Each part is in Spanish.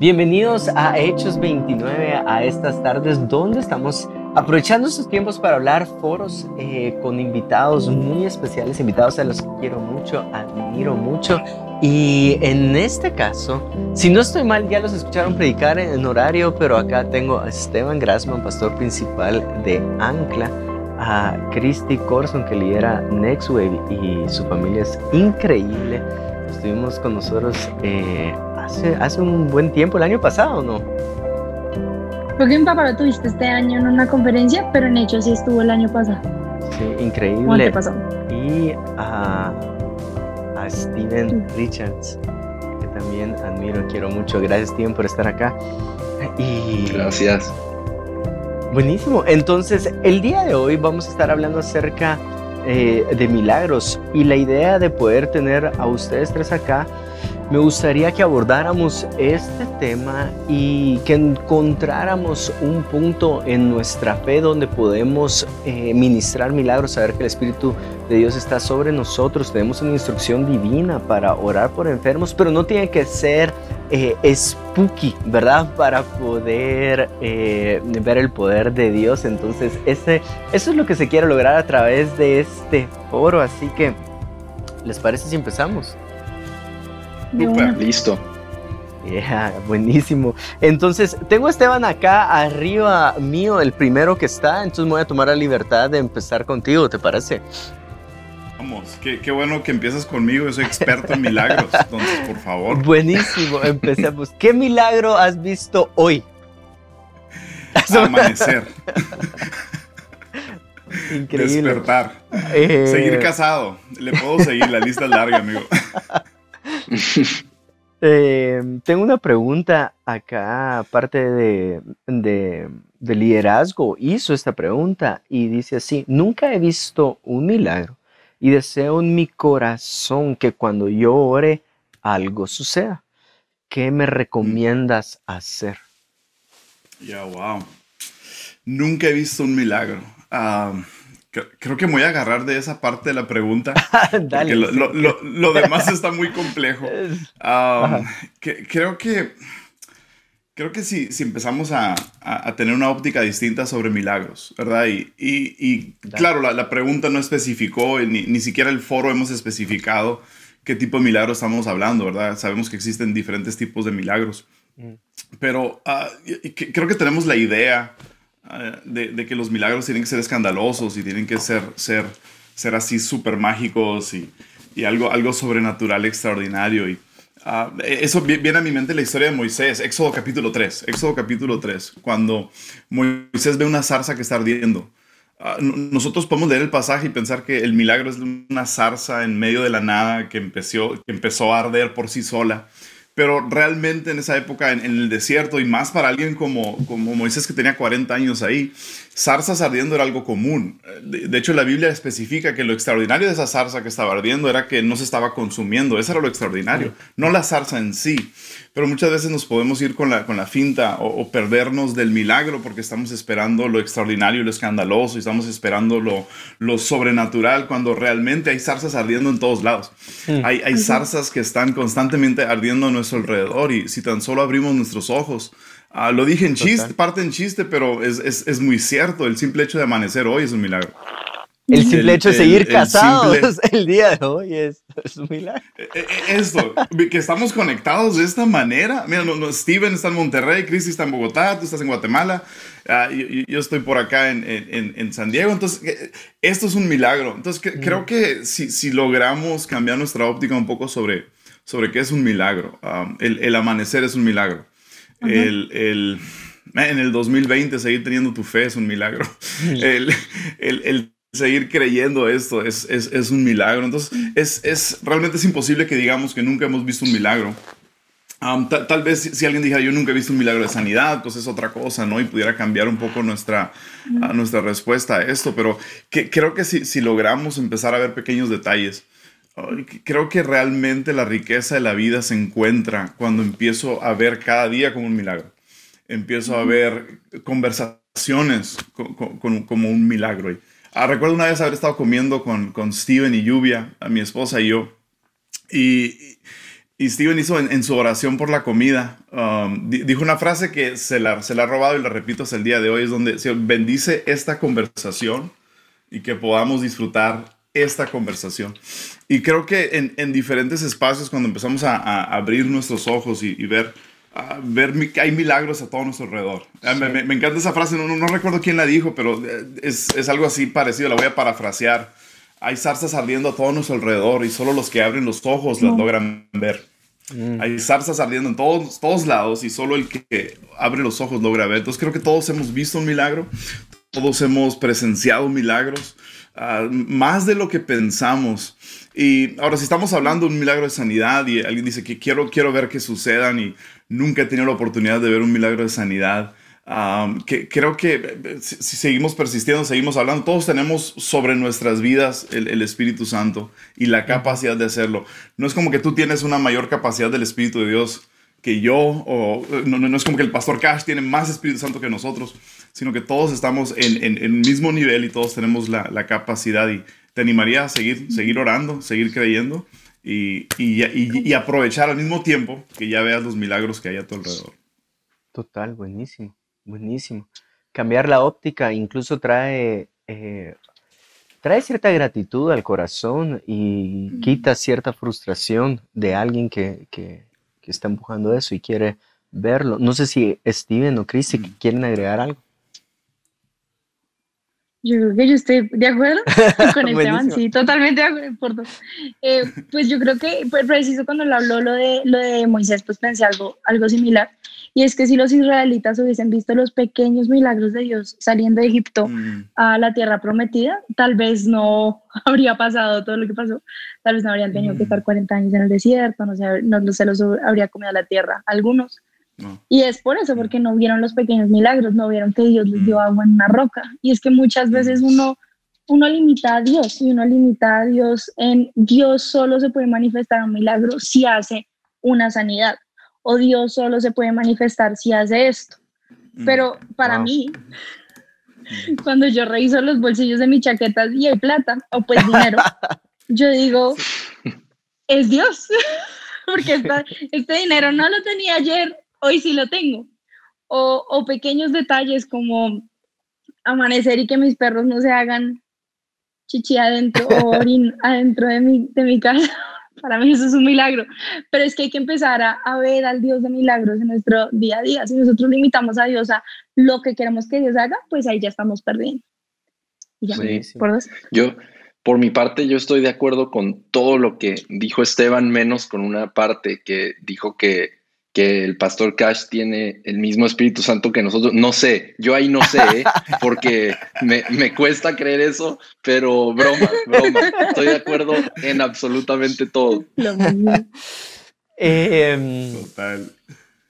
Bienvenidos a Hechos 29, a estas tardes donde estamos aprovechando estos tiempos para hablar foros eh, con invitados muy especiales, invitados a los que quiero mucho, admiro mucho. Y en este caso, si no estoy mal, ya los escucharon predicar en horario, pero acá tengo a Esteban Grassman, pastor principal de Ancla, a Christy Corson, que lidera Nextwave y su familia es increíble. Estuvimos con nosotros eh, hace, un buen tiempo, el año pasado, ¿no? Creo que en papá lo tuviste este año en una conferencia, pero en hecho sí estuvo el año pasado. Sí, increíble. pasó? Y a, a Steven Richards, que también admiro, quiero mucho. Gracias, Steven, por estar acá. Y... Gracias. Buenísimo. Entonces, el día de hoy vamos a estar hablando acerca eh, de milagros y la idea de poder tener a ustedes tres acá me gustaría que abordáramos este tema y que encontráramos un punto en nuestra fe donde podemos eh, ministrar milagros, saber que el Espíritu de Dios está sobre nosotros, tenemos una instrucción divina para orar por enfermos, pero no tiene que ser eh, spooky, ¿verdad? Para poder eh, ver el poder de Dios. Entonces, ese, eso es lo que se quiere lograr a través de este foro, así que, ¿les parece si empezamos? Listo. Yeah, buenísimo. Entonces, tengo a Esteban acá arriba mío, el primero que está, entonces me voy a tomar la libertad de empezar contigo, ¿te parece? Vamos, qué, bueno que empiezas conmigo, yo soy experto en milagros, entonces, por favor. Buenísimo, empecemos. ¿Qué milagro has visto hoy? Amanecer. Increíble. Despertar. Eh, seguir casado. Le puedo seguir, la lista es larga, amigo. Eh, tengo una pregunta acá, aparte de, de, liderazgo, hizo esta pregunta y dice así, nunca he visto un milagro y deseo en mi corazón que cuando yo ore algo suceda. ¿Qué me recomiendas hacer? Ya, wow. Nunca he visto un milagro. Ah, Creo que me voy a agarrar de esa parte de la pregunta. Dale, lo, demás está muy complejo. creo que, creo que si, si empezamos a, tener una óptica distinta sobre milagros, ¿verdad? Y, y, claro, la, pregunta no especificó, ni, ni siquiera el foro hemos especificado qué tipo de milagros estamos hablando, ¿verdad? Sabemos que existen diferentes tipos de milagros. Mm. Pero ah, creo que tenemos la idea Ah, de, que los milagros tienen que ser escandalosos y tienen que ser, ser, ser así súper mágicos y, y, algo, algo sobrenatural extraordinario. Y, uh, eso viene a mi mente la historia de Moisés, Éxodo capítulo 3, Éxodo capítulo 3, cuando Moisés ve una zarza que está ardiendo. Uh, nosotros podemos leer el pasaje y pensar que el milagro es una zarza en medio de la nada que empezó, que empezó a arder por sí sola pero realmente en esa época en, el desierto y más para alguien como, como Moisés que tenía 40 años ahí, zarzas ardiendo era algo común. De, hecho, la Biblia especifica que lo extraordinario de esa zarza que estaba ardiendo era que no se estaba consumiendo, eso era lo extraordinario, no la zarza en sí. Pero muchas veces nos podemos ir con la, con la finta o, perdernos del milagro porque estamos esperando lo extraordinario, lo escandaloso y estamos esperando lo, lo sobrenatural cuando realmente hay zarzas ardiendo en todos lados. Hay, hay zarzas que están constantemente ardiendo a nuestro alrededor y si tan solo abrimos nuestros ojos, ah, lo dije en chiste, parte en chiste, pero es, es, es muy cierto, el simple hecho de amanecer hoy es un milagro. El simple hecho de seguir casados el día de hoy es, es un milagro. E, e, e, esto, que estamos conectados de esta manera. Mira, no, Steven está en Monterrey, Cristi está en Bogotá, tú estás en Guatemala, uh, yo, yo, estoy por acá en, en, en, San Diego. Entonces, eh, esto es un milagro. Entonces, creo que si, si, logramos cambiar nuestra óptica un poco sobre, sobre qué es un milagro, um, el, el, amanecer es un milagro. el, el, en el 2020 seguir teniendo tu fe es un milagro. el, el, el seguir creyendo esto es, es, es un milagro. Entonces, es, es, realmente es imposible que digamos que nunca hemos visto un milagro. tal vez si, alguien dijera yo nunca he visto un milagro de sanidad, pues es otra cosa, ¿no? Y pudiera cambiar un poco nuestra, nuestra respuesta a esto, pero que, creo que si, si logramos empezar a ver pequeños detalles, creo que realmente la riqueza de la vida se encuentra cuando empiezo a ver cada día como un milagro. Empiezo a ver conversaciones como un milagro. Ah, recuerdo una vez haber estado comiendo con, con Steven y Lluvia, a mi esposa y yo. Y, Y Steven hizo en, su oración por la comida, um, dijo una frase que se la, se la ha robado y la repito hasta el día de hoy, es donde se bendice esta conversación y que podamos disfrutar esta conversación. Y creo que en, en diferentes espacios, cuando empezamos a, abrir nuestros ojos y, ver, ver que hay milagros a todo nuestro alrededor. Ah, me, me, encanta esa frase, no, no, recuerdo quién la dijo, pero eh, es, es algo así parecido, la voy a parafrasear hay zarzas ardiendo a todo nuestro alrededor y solo los que abren los ojos las logran ver. Mm. Hay zarzas ardiendo en todos, todos lados y solo el que abre los ojos logra ver. Entonces creo que todos hemos visto un milagro, todos hemos presenciado milagros, ah, más de lo que pensamos. Y ahora si estamos hablando de un milagro de sanidad y alguien dice que quiero, quiero ver que sucedan y nunca he tenido la oportunidad de ver un milagro de sanidad, que creo que eh, si, seguimos persistiendo, seguimos hablando, todos tenemos sobre nuestras vidas el, Espíritu Santo y la capacidad de hacerlo. No es como que tú tienes una mayor capacidad del Espíritu de Dios que yo, o no, no es como que el pastor Cash tiene más Espíritu Santo que nosotros, sino que todos estamos en, en, el mismo nivel y todos tenemos la, la, capacidad. Y te animaría a seguir, seguir orando, seguir creyendo y, y, y, y aprovechar al mismo tiempo que ya veas los milagros que hay a tu alrededor. Total, buenísimo. Buenísimo. Cambiar la óptica incluso trae, eh, trae cierta gratitud al corazón y quita cierta frustración de alguien que, que, que, está empujando eso y quiere verlo. No sé si Steven o Chris quieren agregar algo. Yo creo que yo estoy de acuerdo con Esteban, sí, totalmente de acuerdo. Eh, pues yo creo que pues, preciso cuando le habló lo de, lo de Moisés, pues pensé algo, algo similar. Y es que si los israelitas hubiesen visto los pequeños milagros de Dios saliendo de Egipto mm. a la tierra prometida, tal vez no habría pasado todo lo que pasó. Tal vez no habrían tenido que mm. estar 40 años en el desierto, no, sé, no, se los habría comido la tierra algunos. Y es por eso, porque no vieron los pequeños milagros, no vieron que Dios les dio mm. agua en una roca. Y es que muchas veces uno, uno limita a Dios y uno limita a Dios en Dios solo se puede manifestar un milagro si hace una sanidad o Dios solo se puede manifestar si hace esto. Mm. Pero para mí, cuando yo reviso los bolsillos de mi chaqueta y hay plata o pues dinero, yo digo, es Dios, porque este dinero no lo tenía ayer hoy sí lo tengo. O, pequeños detalles como amanecer y que mis perros no se hagan chichi adentro o orín adentro de mi, de mi casa. Para mí eso es un milagro. Pero es que hay que empezar a, ver al Dios de milagros en nuestro día a día. Si nosotros limitamos a Dios a lo que queremos que Dios haga, pues ahí ya estamos perdiendo. ¿por yo, por mi parte, yo estoy de acuerdo con todo lo que dijo Esteban, menos con una parte que dijo que que el pastor Cash tiene el mismo Espíritu Santo que nosotros. No sé, yo ahí no sé, ¿eh? porque me, me, cuesta creer eso, pero broma, broma. Estoy de acuerdo en absolutamente todo. Em, Total.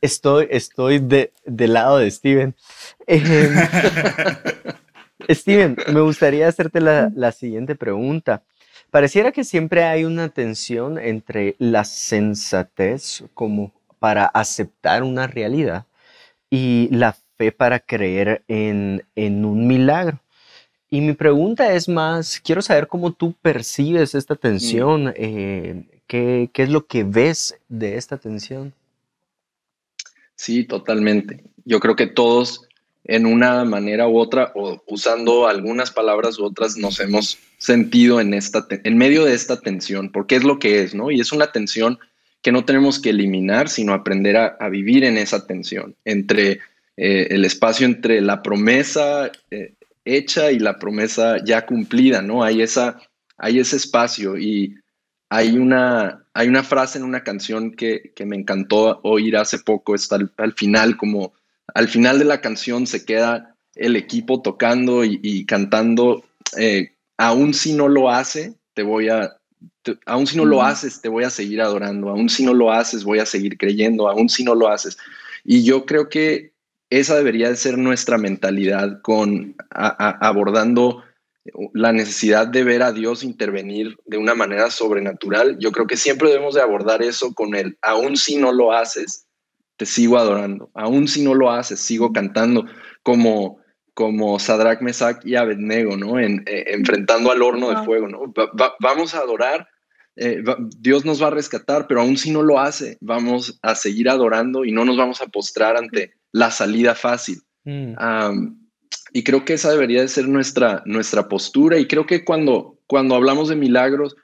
Estoy, estoy de, del lado de Steven. Em, Steven, me gustaría hacerte la, la siguiente pregunta. Pareciera que siempre hay una tensión entre la sensatez como para aceptar una realidad y la fe para creer en, un milagro. Y mi pregunta es más, quiero saber cómo tú percibes esta mm. tensión, eh, ¿qué, es lo que ves de esta tensión? Sí, totalmente. Yo creo que todos en una manera u otra, o usando algunas palabras u otras, nos hemos sentido en, esta, en medio de esta tensión, porque es lo que es, ¿no? Y es una tensión que no tenemos que eliminar, sino aprender a, vivir en esa tensión entre eh, el espacio entre la promesa eh, hecha y la promesa ya cumplida, ¿no? Hay, esa, hay ese espacio y hay una, hay una frase en una canción que, me encantó oír hace poco, está al, final, como al final de la canción se queda el equipo tocando y, cantando, eh, aún si no lo hace, te voy a, aún si no lo haces, te voy a seguir adorando, aún si no lo haces, voy a seguir creyendo, aún si no lo haces. Y yo creo que esa debería de ser nuestra mentalidad con abordando la necesidad de ver a Dios intervenir de una manera sobrenatural. Yo creo que siempre debemos de abordar eso con el, aún si no lo haces, te sigo adorando, aún si no lo haces, sigo cantando, como como Sadrach, Mesach y Abednego, ¿no? En, eh, enfrentando al horno de fuego, ¿no? vamos a adorar eh, Dios nos va a rescatar, pero aún si no lo hace, vamos a seguir adorando y no nos vamos a postrar ante la salida fácil. Mm. y creo que esa debería de ser nuestra, nuestra postura y creo que cuando, cuando hablamos de milagros,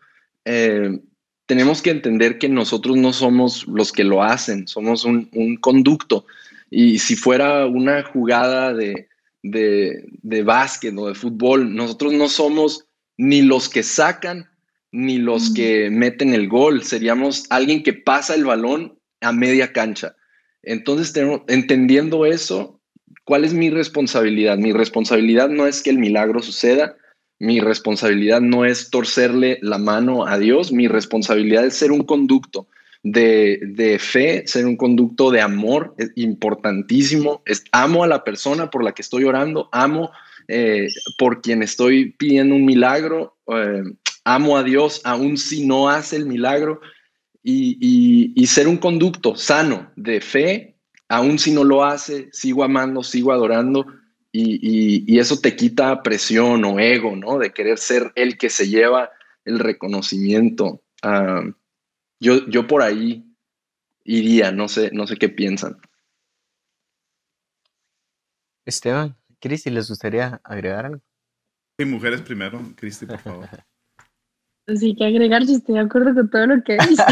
eh, tenemos que entender que nosotros no somos los que lo hacen, somos un, conducto. Y si fuera una jugada de, de, de básquet o de fútbol, nosotros no somos ni los que sacan ni los que meten el gol, seríamos alguien que pasa el balón a media cancha. Entonces, entendiendo eso, ¿cuál es mi responsabilidad? Mi responsabilidad no es que el milagro suceda, mi responsabilidad no es torcerle la mano a Dios, mi responsabilidad es ser un conducto de, fe, ser un conducto de amor, es importantísimo. Es, amo a la persona por la que estoy orando, amo eh, por quien estoy pidiendo un milagro, eh, amo a Dios aun si no hace el milagro y, ser un conducto sano de fe, aun si no lo hace, sigo amando, sigo adorando y, eso te quita presión o ego, ¿no? De querer ser el que se lleva el reconocimiento. Ah, yo, yo por ahí iría, no sé, no sé qué piensan. Esteban, Cristi, ¿les gustaría agregar algo? Sí, mujeres primero, Cristi, por favor. Sí, que agregar, si estoy de acuerdo con todo lo que dice.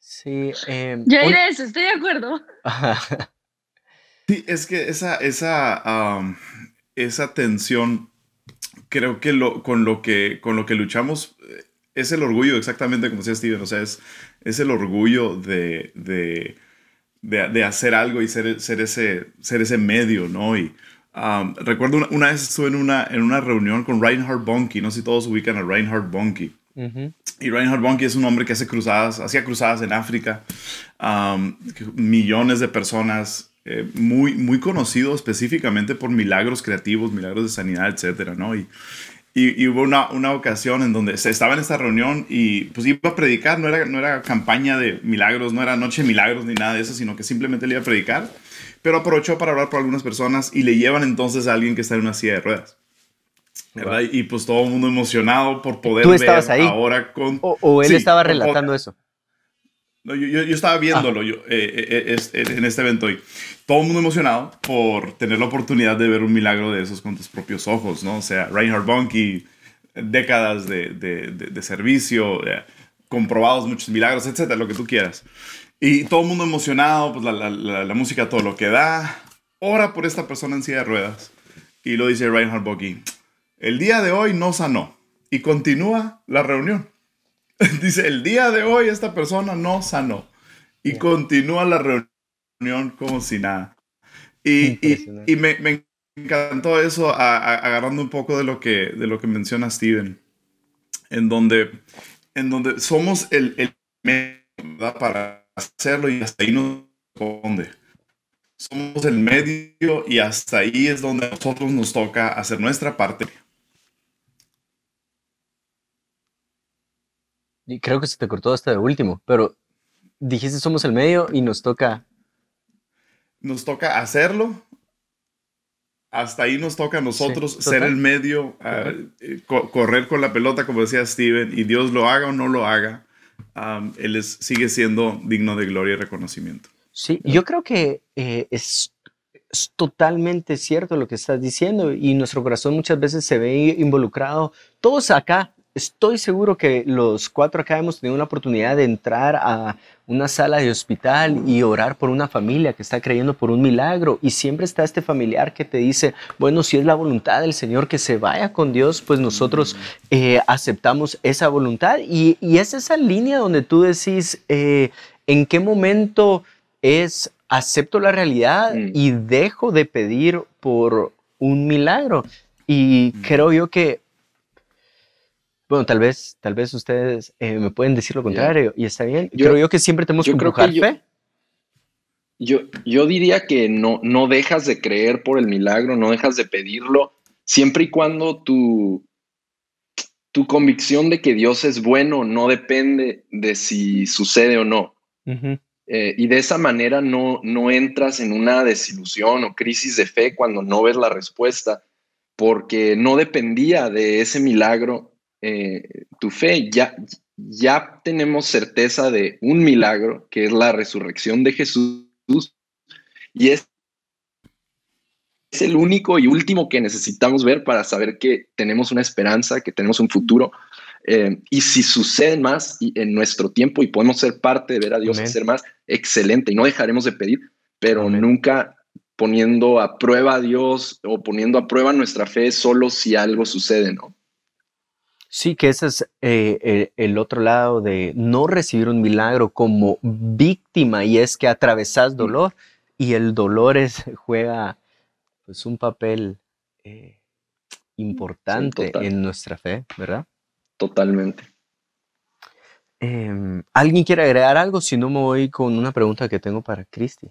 sí. Eh, Yo diré eso, estoy de acuerdo. sí, es que esa, esa, esa tensión, creo que lo, con, lo que con lo que luchamos es el orgullo, exactamente como decía Steven, o sea, es, es el orgullo de, de, de, hacer algo y ser, ser, ese, ser ese medio, ¿no? Y, recuerdo una, vez estuve en una, en una reunión con Reinhard Bonnke, no sé si todos ubican a Reinhard Bonnke. Y Reinhard Bonnke es un hombre que hace cruzadas, hacía cruzadas en África, millones de personas, eh, muy, muy conocido específicamente por milagros creativos, milagros de sanidad, etcétera, ¿no? Y, y, hubo una, una, ocasión en donde se estaba en esta reunión y pues iba a predicar, no era, no era campaña de milagros, no era noche de milagros ni nada de eso, sino que simplemente le iba a predicar pero aprovechó para hablar por algunas personas y le llevan entonces a alguien que está en una silla de ruedas. ¿verdad? Y pues todo el mundo emocionado por poder ¿Tú estabas ahí? ahora con... ¿O, él estaba relatando eso? No, yo, yo, estaba viéndolo yo, eh, eh, eh, en este evento y todo el mundo emocionado por tener la oportunidad de ver un milagro de esos con tus propios ojos, ¿no? O sea, Reinhard Bonnke, décadas de, de, de, de servicio, comprobados muchos milagros, etcétera, lo que tú quieras. Y todo el mundo emocionado, pues la, la, la, música todo lo que da. Ora por esta persona en silla de ruedas. Y lo dice Reinhard Boggy. El día de hoy no sanó. Y continúa la reunión. dice, el día de hoy esta persona no sanó. Y continúa la reunión como si nada. Y, y, me, me, encantó eso, agarrando un poco de lo que, de lo que menciona Steven. En donde, en donde somos el, el para hacerlo y hasta ahí nos responde. Somos el medio y hasta ahí es donde a nosotros nos toca hacer nuestra parte. Y creo que se te cortó hasta de último, pero dijiste somos el medio y nos toca. Nos toca hacerlo. Hasta ahí nos toca a nosotros ser el medio, ah, eh, correr con la pelota, como decía Steven, y Dios lo haga o no lo haga él sigue siendo digno de gloria y reconocimiento. Sí, yo creo que eh, es, es, totalmente cierto lo que estás diciendo y nuestro corazón muchas veces se ve involucrado. Todos acá Estoy seguro que los cuatro acá hemos tenido la oportunidad de entrar a una sala de hospital y orar por una familia que está creyendo por un milagro y siempre está este familiar que te dice, bueno, si es la voluntad del Señor que se vaya con Dios, pues nosotros eh, aceptamos esa voluntad y, es esa línea donde tú decís, eh, ¿en qué momento es acepto la realidad mm. y dejo de pedir por un milagro? Y mm. creo yo que bueno, tal vez, tal vez ustedes eh, me pueden decir lo contrario y está bien. Yo, creo yo que siempre tenemos que empujar fe. Yo, yo diría que no, no dejas de creer por el milagro, no dejas de pedirlo, siempre y cuando tu, tu convicción de que Dios es bueno no depende de si sucede o no. Eh, y de esa manera no, no entras en una desilusión o crisis de fe cuando no ves la respuesta, porque no dependía de ese milagro eh, tu fe, ya, ya tenemos certeza de un milagro, que es la resurrección de Jesús, y es, es el único y último que necesitamos ver para saber que tenemos una esperanza, que tenemos un futuro. Eh, y si suceden más en nuestro tiempo y podemos ser parte de ver a Dios hacer más, excelente, y no dejaremos de pedir, pero nunca poniendo a prueba a Dios o poniendo a prueba nuestra fe solo si algo sucede, ¿no? Sí, que ese es eh, el, otro lado de no recibir un milagro como víctima y es que atravesas dolor y el dolor es, juega pues un papel eh, importante en nuestra fe, ¿verdad? Totalmente. Em, ¿Alguien quiere agregar algo? Si no, me voy con una pregunta que tengo para Cristi.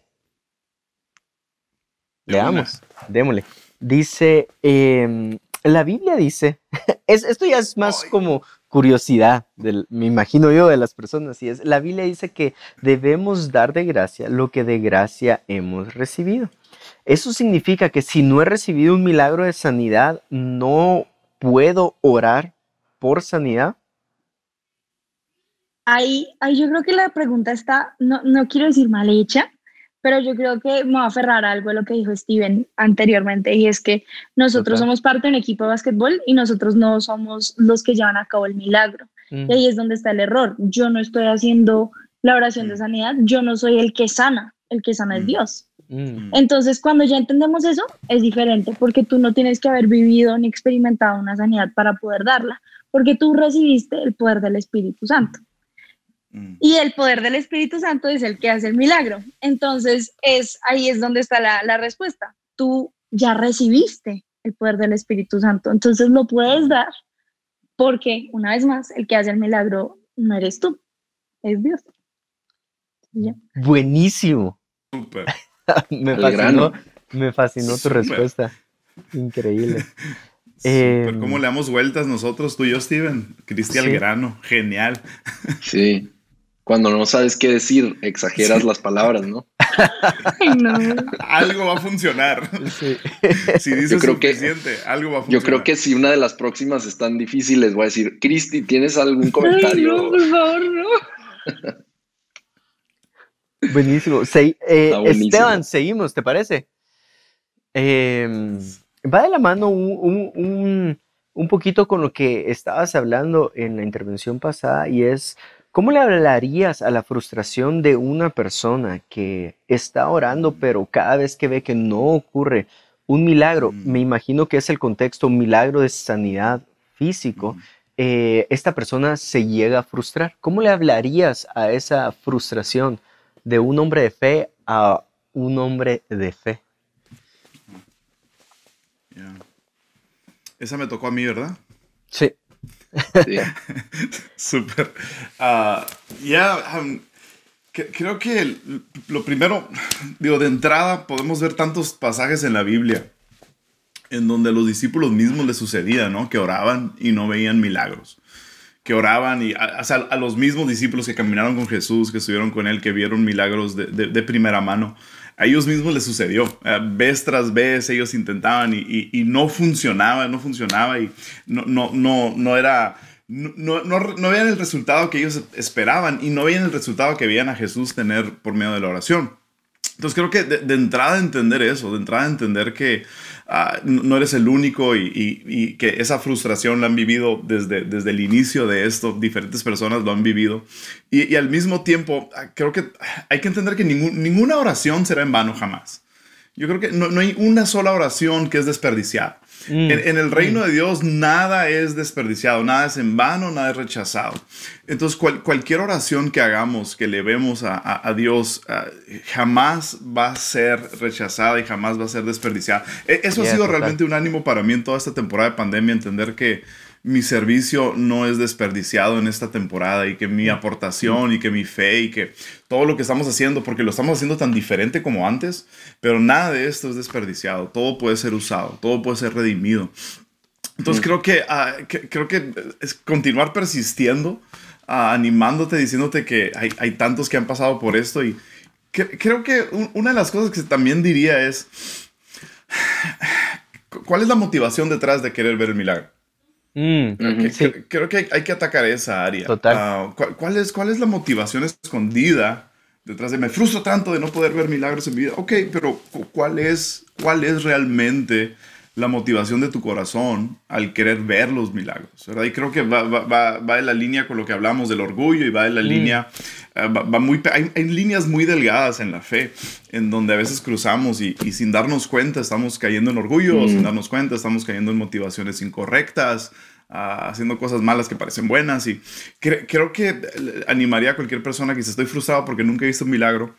Leamos, démosle. Dice, em, la Biblia dice, es, esto ya es más como curiosidad, me imagino yo, de las personas, y es, la Biblia dice que debemos dar de gracia lo que de gracia hemos recibido. Eso significa que si no he recibido un milagro de sanidad, no puedo orar por sanidad. Ahí, ahí yo creo que la pregunta está, no, no quiero decir mal hecha, pero yo creo que me va a aferrar a algo de lo que dijo Steven anteriormente, y es que nosotros somos parte de un equipo de básquetbol y nosotros no somos los que llevan a cabo el milagro. Y ahí es donde está el error. Yo no estoy haciendo la oración de sanidad, yo no soy el que sana, el que sana es Dios. Entonces, cuando ya entendemos eso, es diferente, porque tú no tienes que haber vivido ni experimentado una sanidad para poder darla, porque tú recibiste el poder del Espíritu Santo. Mm. Y el poder del Espíritu Santo es el que hace el milagro. Entonces, es, ahí es donde está la, la respuesta. Tú ya recibiste el poder del Espíritu Santo, entonces lo puedes dar porque, una vez más, el que hace el milagro no eres tú, es Dios. Buenísimo. me, fascinó, me fascinó tu respuesta. Increíble. Eh, ¿Cómo le damos vueltas nosotros, tú y yo, Steven? Cristian Grano, genial. Sí. Cuando no sabes qué decir, exageras las palabras, ¿no? algo va a funcionar. Si dices yo creo suficiente, que, algo va a funcionar. Yo creo que si una de las próximas están difíciles, voy a decir, Cristi, ¿tienes algún comentario? no, por favor, no. buenísimo. Eh, Esteban, seguimos, ¿te parece? Em, va de la mano un, un poquito con lo que estabas hablando en la intervención pasada y es ¿Cómo le hablarías a la frustración de una persona que está orando, pero cada vez que ve que no ocurre un milagro, mm. me imagino que es el contexto, un milagro de sanidad físico, mm. eh, esta persona se llega a frustrar? ¿Cómo le hablarías a esa frustración de un hombre de fe a un hombre de fe? Esa me tocó a mí, ¿verdad? Sí. Súper. Um, creo que lo primero, digo, de entrada podemos ver tantos pasajes en la Biblia en donde a los discípulos mismos les sucedía, ¿no? Que oraban y no veían milagros. Que oraban y a, a los mismos discípulos que caminaron con Jesús, que estuvieron con Él, que vieron milagros de, de primera mano a ellos mismos les sucedió. Eh, vez tras vez ellos intentaban y, no funcionaba, no funcionaba y no, no, no, no era... No, no, veían el resultado que ellos esperaban y no veían el resultado que veían a Jesús tener por medio de la oración. Entonces creo que de, entrada entender eso, de entrada entender que Ah, no eres el único y, que esa frustración la han vivido desde, desde el inicio de esto, diferentes personas lo han vivido. Y, al mismo tiempo, ah, creo que hay que entender que ninguna oración será en vano jamás. Yo creo que no, no hay una sola oración que es desperdiciada. Mm. En, el reino de Dios nada es desperdiciado, nada es en vano, nada es rechazado. Entonces cualquier oración que hagamos, que le vemos a, Dios, ah, jamás va a ser rechazada y jamás va a ser desperdiciada. E, eso ha sido realmente un ánimo para mí en toda esta temporada de pandemia, entender que mi servicio no es desperdiciado en esta temporada y que mi aportación y que mi fe y que todo lo que estamos haciendo, porque lo estamos haciendo tan diferente como antes, pero nada de esto es desperdiciado, todo puede ser usado, todo puede ser redimido. Entonces creo que, ah, creo que es continuar persistiendo, ah, animándote, diciéndote que hay, hay, tantos que han pasado por esto y creo que una de las cosas que también diría es, ¿cuál es la motivación detrás de querer ver el milagro? Mm, creo que hay, que atacar esa área. Total. Ah, ¿cuál, es, ¿Cuál es la motivación escondida detrás de me frustro tanto de no poder ver milagros en mi vida? Ok, pero ¿cuál es, cuál es realmente la motivación de tu corazón al querer ver los milagros, ¿verdad? Y creo que va, va, va, en la línea con lo que hablamos del orgullo y va en la mm. línea, eh, va, muy, hay, líneas muy delgadas en la fe, en donde a veces cruzamos y, y sin darnos cuenta estamos cayendo en orgullo, o sin mm. darnos cuenta estamos cayendo en motivaciones incorrectas, ah, haciendo cosas malas que parecen buenas. Y creo que animaría a cualquier persona que dice estoy frustrado porque nunca he visto un milagro,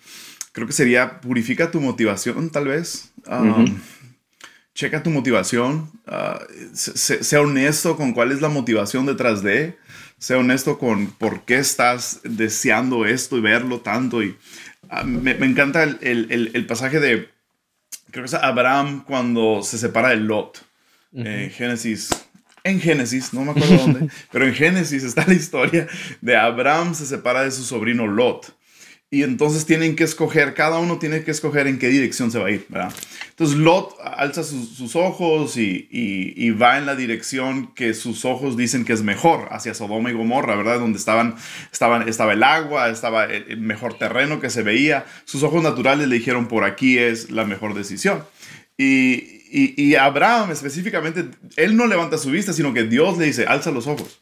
creo que sería purifica tu motivación tal vez. Um, checa tu motivación, uh, sea honesto con cuál es la motivación detrás de, sea honesto con por qué estás deseando esto y verlo tanto. Y uh, me, encanta el, pasaje de, creo que es Abraham cuando se separa de Lot, en Génesis. En Génesis, no me acuerdo dónde, pero en Génesis está la historia de Abraham se separa de su sobrino Lot y entonces tienen que escoger, cada uno tiene que escoger en qué dirección se va a ir, ¿verdad? Entonces Lot alza sus, ojos y, va en la dirección que sus ojos dicen que es mejor, hacia Sodoma y Gomorra, ¿verdad? Donde estaban, estaban, estaba el agua, estaba el mejor terreno que se veía. Sus ojos naturales le dijeron, por aquí es la mejor decisión. Y, y Abraham específicamente, él no levanta su vista, sino que Dios le dice, alza los ojos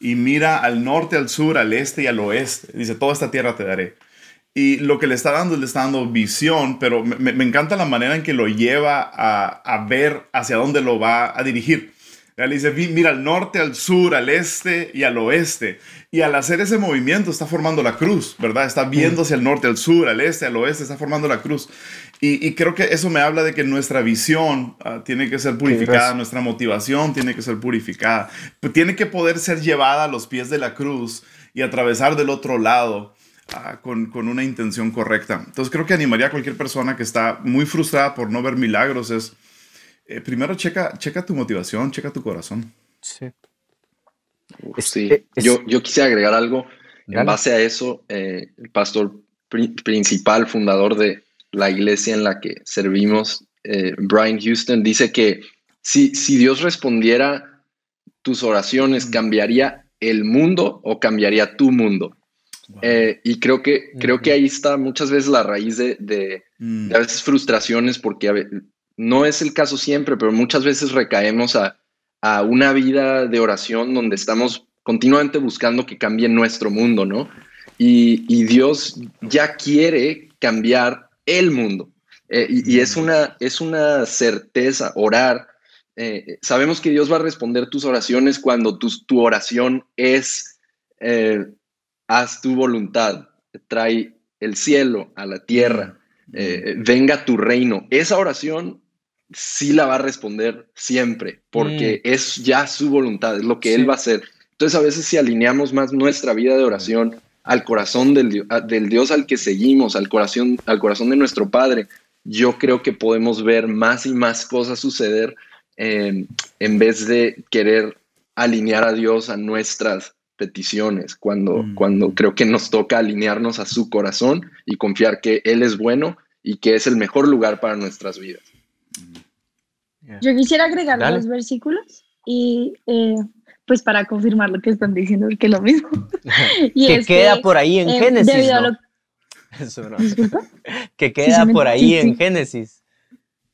y mira al norte, al sur, al este y al oeste. Dice, toda esta tierra te daré. Y lo que le está dando, le está dando visión, pero me, encanta la manera en que lo lleva a, ver hacia dónde lo va a dirigir. Le dice, mira al norte, al sur, al este y al oeste. Y al hacer ese movimiento está formando la cruz, ¿verdad? Está viendo hacia el norte, al sur, al este, al oeste, está formando la cruz. Y, creo que eso me habla de que nuestra visión ah, tiene que ser purificada, nuestra motivación tiene que ser purificada, tiene que poder ser llevada a los pies de la cruz y atravesar del otro lado Ah, con, con, una intención correcta. Entonces creo que animaría a cualquier persona que está muy frustrada por no ver milagros es, eh, primero checa, checa tu motivación, checa tu corazón. Sí. sí. Yo, yo quisiera agregar algo. En base a eso, eh, el pastor principal, fundador de la iglesia en la que servimos, eh, Brian Houston, dice que si, si Dios respondiera tus oraciones, ¿cambiaría el mundo o cambiaría tu mundo? Eh, y creo que, creo que ahí está muchas veces la raíz de, de, mm. a veces frustraciones, porque no es el caso siempre, pero muchas veces recaemos a, a, una vida de oración donde estamos continuamente buscando que cambie nuestro mundo, ¿no? Y, y Dios ya quiere cambiar el mundo. Eh, y, es, mm. una, es una certeza orar. Eh, sabemos que Dios va a responder tus oraciones cuando tu, tu oración es haz tu voluntad, trae el cielo a la tierra, mm. eh, venga tu reino. Esa oración sí la va a responder siempre, porque mm. es ya su voluntad, es lo que Él va a hacer. Entonces a veces si alineamos más nuestra vida de oración al corazón del, del Dios al que seguimos, al corazón, al corazón de nuestro Padre, yo creo que podemos ver más y más cosas suceder en vez de querer alinear a Dios a nuestras peticiones, cuando, mm. cuando creo que nos toca alinearnos a su corazón y confiar que Él es bueno y que es el mejor lugar para nuestras vidas. Yo quisiera agregar los versículos y eh, pues para confirmar lo que están diciendo, que es lo mismo. y que queda por ahí en eh, Génesis. que queda por ahí en Génesis.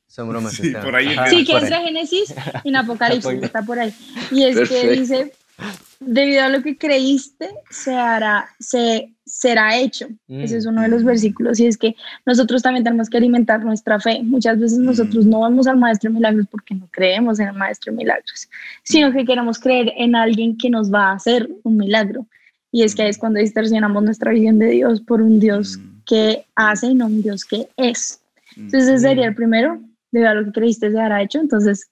Son bromas. Sí, por ahí sí que es de Génesis en Apocalipsis, está por ahí. Y es que dice, debido a lo que creíste, se hará, se será hecho. Ese es uno de los mm. versículos. Y es que nosotros también tenemos que alimentar nuestra fe. Muchas veces nosotros mm. no vamos al maestro de milagros porque no creemos en el maestro de milagros, sino que queremos creer en alguien que nos va a hacer un milagro. Y es que es mm. cuando distorsionamos nuestra visión de Dios por un Dios que hace y no un Dios que es. Entonces ese sería el primero, debido a lo que creíste se hará hecho. Entonces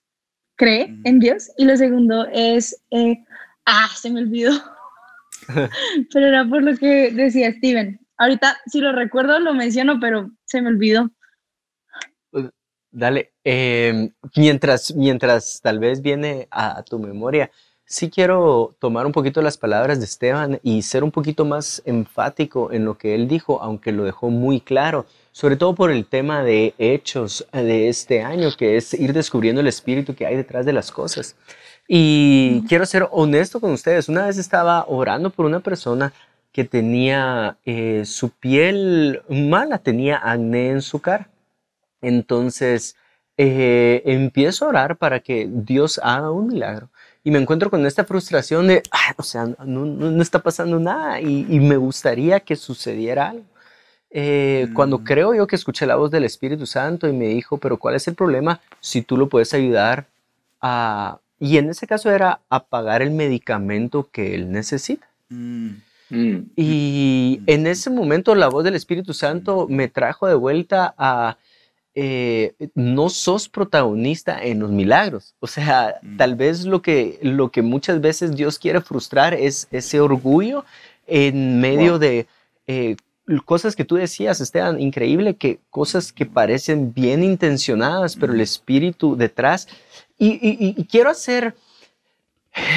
cree en Dios. Y lo segundo es... Eh, Ah, se me olvidó. pero era por lo que decía Steven. Ahorita, si lo recuerdo, lo menciono, pero se me olvidó. Pues, dale, em, mientras, mientras tal vez viene a, tu memoria, sí quiero tomar un poquito las palabras de Esteban y ser un poquito más enfático en lo que él dijo, aunque lo dejó muy claro, sobre todo por el tema de hechos de este año, que es ir descubriendo el espíritu que hay detrás de las cosas. Y quiero ser honesto con ustedes. Una vez estaba orando por una persona que tenía eh, su piel mala, tenía acné en su cara. Entonces eh, empiezo a orar para que Dios haga un milagro. Y me encuentro con esta frustración de, ah, o sea, no, no, está pasando nada y, y, me gustaría que sucediera algo. Eh, cuando mm. creo yo que escuché la voz del Espíritu Santo y me dijo, pero ¿cuál es el problema si tú lo puedes ayudar a y en ese caso era apagar el medicamento que él necesita. Mm. Mm. Y en ese momento la voz del Espíritu Santo me trajo de vuelta a, eh, no sos protagonista en los milagros. O sea, mm. tal vez lo que, lo que muchas veces Dios quiere frustrar es ese orgullo en medio de eh, cosas que tú decías, Esteban, increíble, que cosas que parecen bien intencionadas, pero el Espíritu detrás y, quiero hacer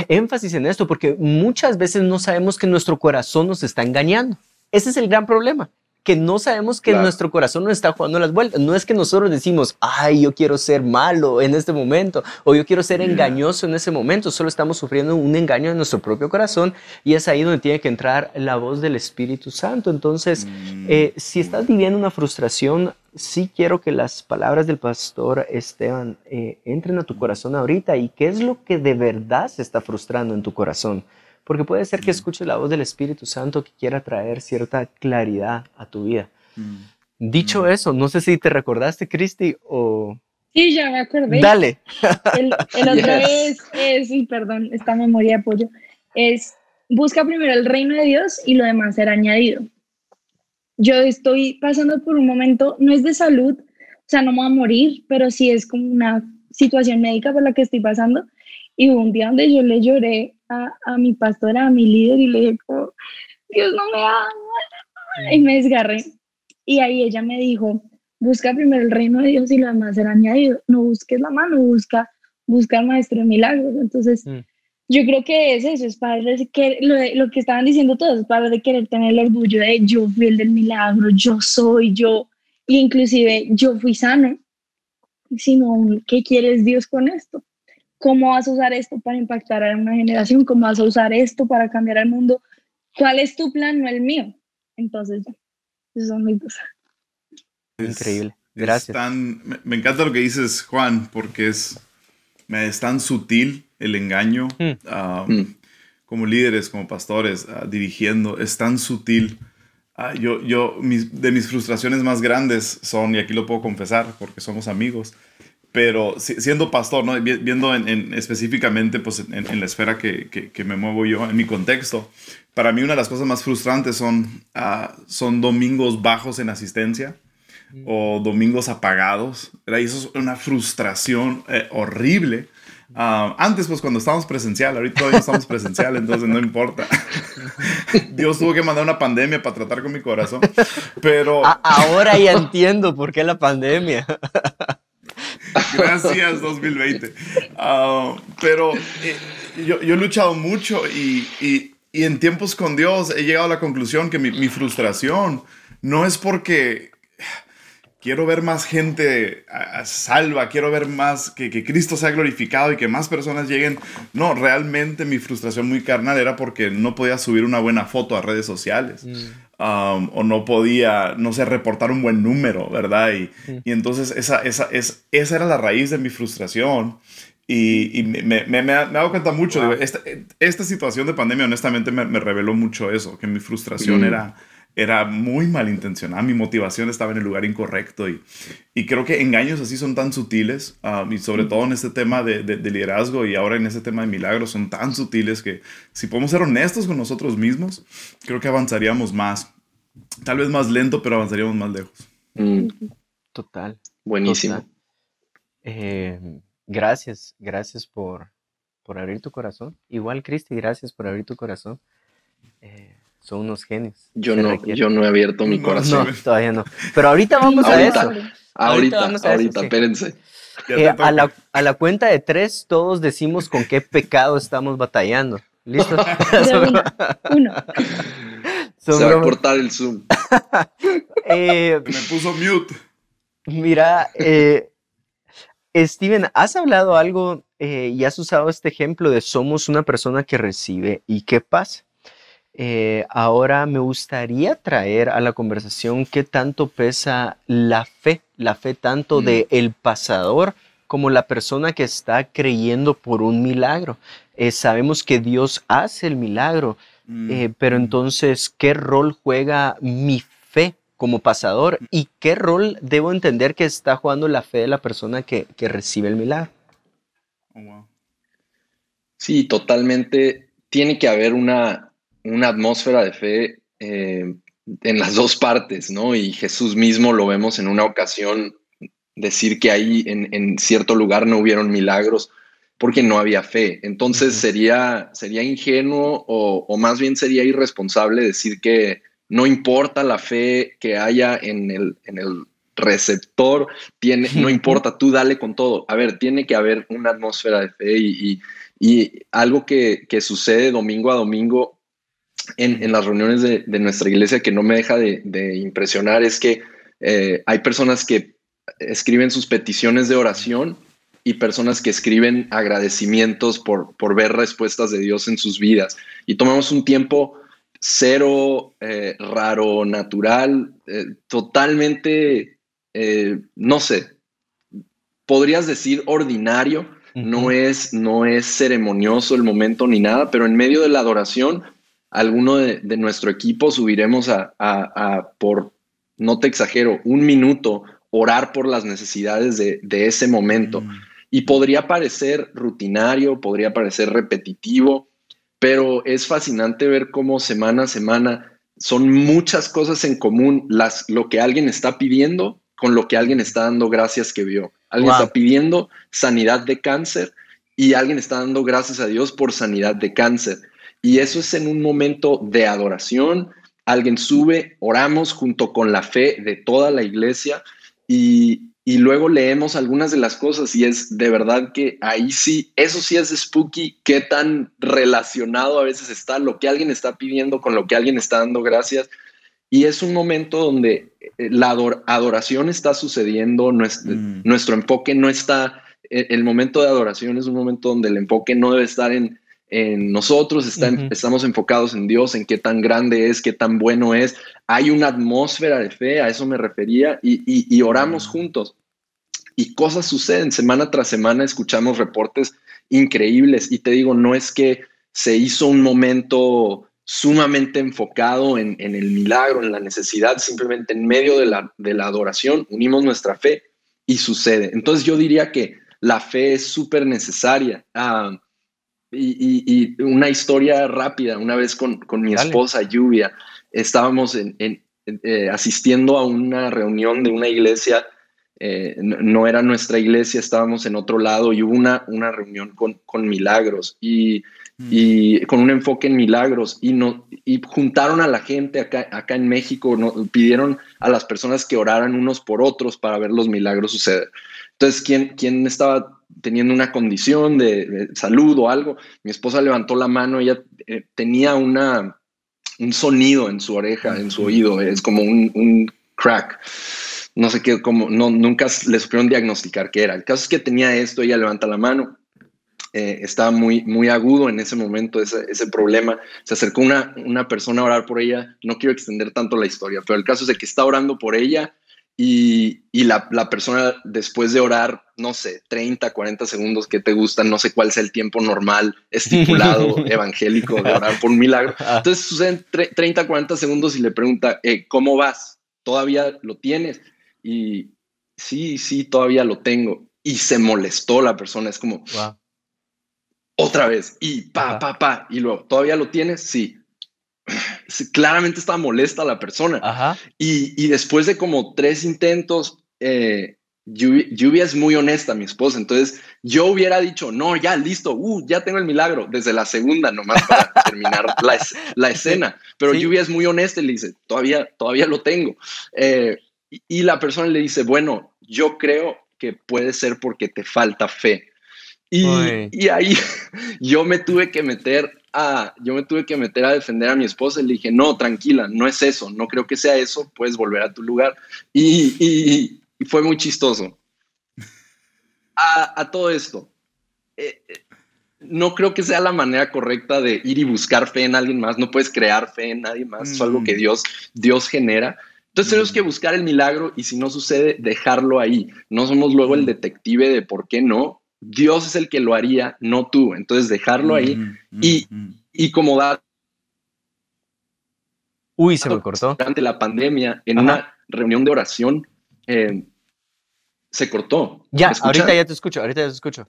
énfasis en esto porque muchas veces no sabemos que nuestro corazón nos está engañando. Ese es el gran problema que no sabemos que nuestro corazón nos está jugando las vueltas. No es que nosotros decimos, ay, yo quiero ser malo en este momento o yo quiero ser engañoso en ese momento. Solo estamos sufriendo un engaño en nuestro propio corazón y es ahí donde tiene que entrar la voz del Espíritu Santo. Entonces, mm. eh, si estás viviendo una frustración, sí quiero que las palabras del pastor Esteban eh, entren a tu corazón ahorita y qué es lo que de verdad se está frustrando en tu corazón. Porque puede ser que escuches la voz del Espíritu Santo que quiera traer cierta claridad a tu vida. Mm. Dicho mm. eso, no sé si te recordaste, Cristi, o... Sí, ya me acordé. Dale. El, otro es, sí, perdón, esta memoria de apoyo, es busca primero el reino de Dios y lo demás será añadido. Yo estoy pasando por un momento, no es de salud, o sea, no me voy a morir, pero sí es como una situación médica por la que estoy pasando. Y hubo un día donde yo le lloré a, mi pastora, a mi líder, y le dije, Dios no me ama. Y me desgarré. Y ahí ella me dijo, busca primero el reino de Dios y lo demás será añadido. No busques la mano, busca, busca al maestro de milagros. Entonces, mm. yo creo que es eso, es padre que lo, lo, que estaban diciendo todos, es padre de querer tener el orgullo de yo fui el del milagro, yo soy, yo, e inclusive yo fui sano. Sino, ¿qué quieres Dios con esto? ¿Cómo vas a usar esto para impactar a una generación? ¿Cómo vas a usar esto para cambiar el mundo? ¿Cuál es tu plan, no el mío? Entonces, eso son mis cosas. Increíble. Gracias. me, encanta lo que dices, Juan, porque es, es tan sutil el engaño. Hmm. Ah, hmm. Como líderes, como pastores, ah, dirigiendo, es tan sutil. Ah, yo, yo de mis frustraciones más grandes son, y aquí lo puedo confesar porque somos amigos, pero siendo pastor, ¿no? viendo en, específicamente pues, en, la esfera que, que, me muevo yo, en mi contexto, para mí una de las cosas más frustrantes son, uh, son domingos bajos en asistencia mm. o domingos apagados. ¿verdad? Y eso es una frustración eh, horrible. Uh, antes, pues cuando estábamos presencial, ahorita todavía estamos presencial, entonces no importa. Dios tuvo que mandar una pandemia para tratar con mi corazón. Pero. ahora ya entiendo por qué la pandemia. Gracias 2020. Ah, pero eh, yo, he luchado mucho y, y, en tiempos con Dios he llegado a la conclusión que mi, frustración no es porque quiero ver más gente salva, quiero ver más que, que, Cristo sea glorificado y que más personas lleguen. No, realmente mi frustración muy carnal era porque no podía subir una buena foto a redes sociales. Mm. Um, o no podía, no sé, reportar un buen número, ¿verdad? Y, y entonces esa, esa, es, esa era la raíz de mi frustración. Y, y me, me, me, me, he dado cuenta mucho, esta, esta, situación de pandemia honestamente me, reveló mucho eso, que mi frustración era, era muy malintencionada, mi motivación estaba en el lugar incorrecto y, y creo que engaños así son tan sutiles um, y sobre todo en este tema de, de, de, liderazgo y ahora en este tema de milagros son tan sutiles que si podemos ser honestos con nosotros mismos, creo que avanzaríamos más Tal vez más lento, pero avanzaríamos más lejos. Mm. Total. Buenísimo. Eh, gracias, gracias por, por abrir tu corazón. Igual, Cristi, gracias por abrir tu corazón. Eh, son unos genios. Yo no, yo no he abierto mi corazón. No, todavía no. Pero ahorita vamos a eso. Ahorita, ahorita, espérense. Eh, a, la, a, la, cuenta de tres, todos decimos con qué pecado estamos batallando. ¿Listo? Uno. Se va a cortar el Zoom. Eh, Me puso mute. Mira, eh, Steven, ¿has hablado algo eh, y has usado este ejemplo de somos una persona que recibe y qué pasa. Eh, ahora me gustaría traer a la conversación qué tanto pesa la fe, la fe tanto de el pasador como la persona que está creyendo por un milagro. Eh, sabemos que Dios hace el milagro, mm, pero mm. entonces, ¿qué rol juega mi fe como pasador mm. y qué rol debo entender que está jugando la fe de la persona que, que recibe el milagro? Oh, sí, totalmente. Tiene que haber una, una atmósfera de fe eh, en las dos partes, ¿no? Y Jesús mismo lo vemos en una ocasión decir que ahí en, cierto lugar no hubieron milagros porque no había fe. Entonces sería, sería ingenuo o, o, más bien sería irresponsable decir que no importa la fe que haya en el, en el receptor, tiene, no importa, tú dale con todo. A ver, tiene que haber una atmósfera de fe y, algo que, sucede domingo a domingo en, las reuniones de, nuestra iglesia que no me deja de, impresionar es que eh, hay personas que escriben sus peticiones de oración y personas que escriben agradecimientos por, por ver respuestas de Dios en sus vidas. Y tomamos un tiempo cero, eh, raro, natural, eh, totalmente eh, no sé, podrías decir ordinario, no, es, no es ceremonioso el momento ni nada, pero en medio de la adoración, alguno de, nuestro equipo subiremos a, por, no te exagero, un minuto, orar por las necesidades de, ese momento. Mm. Y podría parecer rutinario, podría parecer repetitivo, pero es fascinante ver cómo semana a semana son muchas cosas en común, las, lo que alguien está pidiendo con lo que alguien está dando gracias que vio. Alguien está pidiendo sanidad de cáncer y alguien está dando gracias a Dios por sanidad de cáncer. Y eso es en un momento de adoración. Alguien sube, oramos junto con la fe de toda la iglesia y, y luego leemos algunas de las cosas y es de verdad que ahí sí, eso sí es spooky, qué tan relacionado a veces está lo que alguien está pidiendo con lo que alguien está dando gracias. Y es un momento donde eh, la adoración está sucediendo, nuestro, mm. nuestro enfoque no está, e, el momento de adoración es un momento donde el enfoque no debe estar en, en nosotros, estamos enfocados en Dios, en qué tan grande es, qué tan bueno es. Hay una atmósfera de fe, a eso me refería, y, y oramos juntos. Y cosas suceden, semana tras semana escuchamos reportes increíbles y te digo, no es que se hizo un momento sumamente enfocado en, el milagro, en la necesidad, simplemente en medio de la, de la adoración, unimos nuestra fe y sucede. Entonces yo diría que la fe es súper necesaria. Ah, y, una historia rápida, una vez con, mi esposa Lluvia, estábamos en, eh, asistiendo a una reunión de una iglesia, eh, no, era nuestra iglesia, estábamos en otro lado y hubo una, una reunión con, con milagros. Y y con un enfoque en milagros y, no, y juntaron a la gente acá, acá en México, pidieron a las personas que oraran unos por otros para ver los milagros suceder. Entonces, ¿quién, quién estaba teniendo una condición de, salud o algo? Mi esposa levantó la mano, ella eh, tenía una, un sonido en su oreja, en su oído, es como un, un crack no sé qué, como, no, nunca le supieron diagnosticar qué era. El caso es que tenía esto, ella levanta la mano eh, estaba muy, muy agudo en ese momento ese, ese problema. Se acercó una, una persona a orar por ella. No quiero extender tanto la historia, pero el caso es de que está orando por ella y, y la, la, persona después de orar, no sé, 30, 40 segundos que te gustan, no sé cuál sea el tiempo normal, estipulado, evangélico de orar por un milagro. Entonces suceden 30, 40 segundos y le pregunta, eh, ¿cómo vas? ¿Todavía lo tienes? Y sí, sí, todavía lo tengo. Y se molestó la persona, es como, otra vez y pa, pa, pa. Y luego, ¿todavía lo tienes? Sí. Claramente estaba molesta la persona. Y, después de como tres intentos, eh, Lluvia, es muy honesta, mi esposa. Entonces yo hubiera dicho, no, ya listo, uh, ya tengo el milagro desde la segunda, nomás para terminar la, escena. Pero Lluvia es muy honesta y le dice, todavía, todavía lo tengo. Eh, y la persona le dice, bueno, yo creo que puede ser porque te falta fe. Y, ahí yo me tuve que meter a, yo me tuve que meter a defender a mi esposa y le dije, no, tranquila, no es eso, no creo que sea eso, puedes volver a tu lugar. Y, fue muy chistoso. A, todo esto, eh, no creo que sea la manera correcta de ir y buscar fe en alguien más. No puedes crear fe en nadie más. Es algo que mm. Dios, Dios genera. Entonces tenemos que mm. buscar el milagro y si no sucede, dejarlo ahí. No somos luego el mm. detective de por qué no. Dios es el que lo haría, no tú. Entonces dejarlo ahí y, y como dar Uy, se me cortó. Durante la pandemia, en una reunión de oración, eh, se cortó. Ya, ahorita ya te escucho, ahorita ya te escucho.